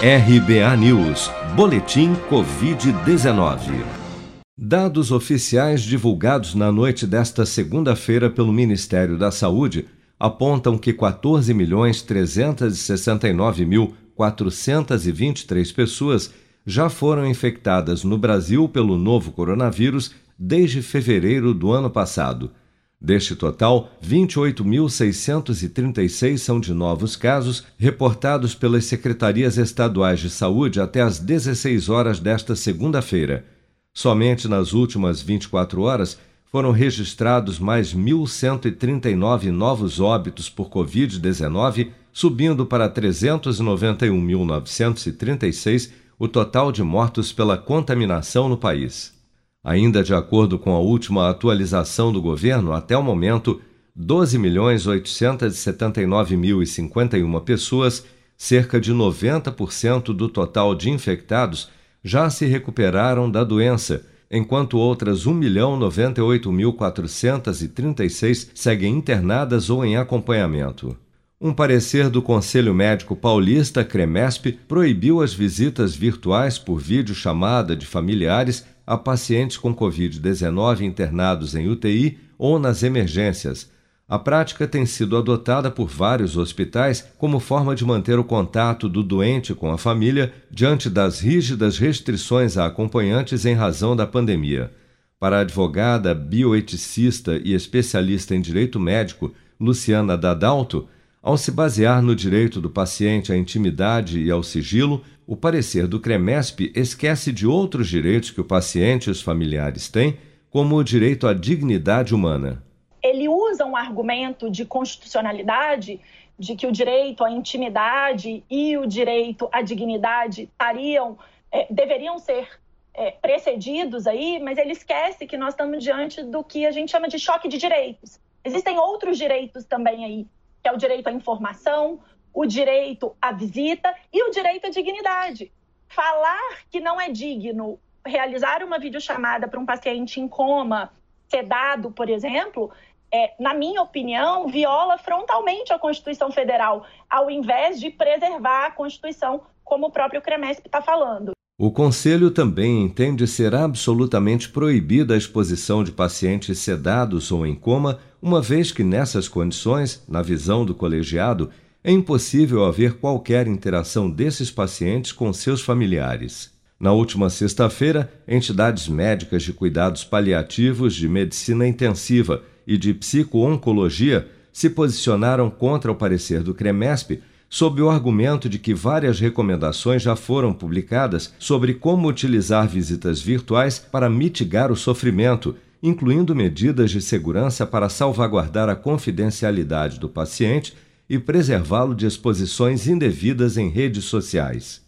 RBA News, Boletim Covid-19. Dados oficiais divulgados na noite desta segunda-feira pelo Ministério da Saúde apontam que 14.369.423 pessoas já foram infectadas no Brasil pelo novo coronavírus desde fevereiro do ano passado. Deste total, 28.636 são de novos casos reportados pelas secretarias estaduais de saúde até às 16 horas desta segunda-feira. Somente nas últimas 24 horas foram registrados mais 1.139 novos óbitos por Covid-19, subindo para 391.936 o total de mortos pela contaminação no país. Ainda de acordo com a última atualização do governo, até o momento, 12.879.051 pessoas, cerca de 90% do total de infectados, já se recuperaram da doença, enquanto outras 1.098.436 seguem internadas ou em acompanhamento. Um parecer do Conselho Médico Paulista, CREMESP, proibiu as visitas virtuais por videochamada de familiares a pacientes com Covid-19 internados em UTI ou nas emergências. A prática tem sido adotada por vários hospitais como forma de manter o contato do doente com a família diante das rígidas restrições a acompanhantes em razão da pandemia. Para a advogada, bioeticista e especialista em direito médico, Luciana Dadalto, ao se basear no direito do paciente à intimidade e ao sigilo, o parecer do CREMESP esquece de outros direitos que o paciente e os familiares têm, como o direito à dignidade humana. Ele usa um argumento de constitucionalidade de que o direito à intimidade e o direito à dignidade estariam, é, deveriam ser é, precedidos aí, mas ele esquece que nós estamos diante do que a gente chama de choque de direitos. Existem outros direitos também aí, que é o direito à informação, o direito à visita e o direito à dignidade. Falar que não é digno realizar uma videochamada para um paciente em coma, sedado, por exemplo, é, na minha opinião, viola frontalmente a Constituição Federal, ao invés de preservar a Constituição, como o próprio CREMESP está falando. O Conselho também entende ser absolutamente proibida a exposição de pacientes sedados ou em coma, uma vez que nessas condições, na visão do colegiado, é impossível haver qualquer interação desses pacientes com seus familiares. Na última sexta-feira, entidades médicas de cuidados paliativos, de medicina intensiva e de psico-oncologia se posicionaram contra o parecer do CREMESP sob o argumento de que várias recomendações já foram publicadas sobre como utilizar visitas virtuais para mitigar o sofrimento, incluindo medidas de segurança para salvaguardar a confidencialidade do paciente e preservá-lo de exposições indevidas em redes sociais.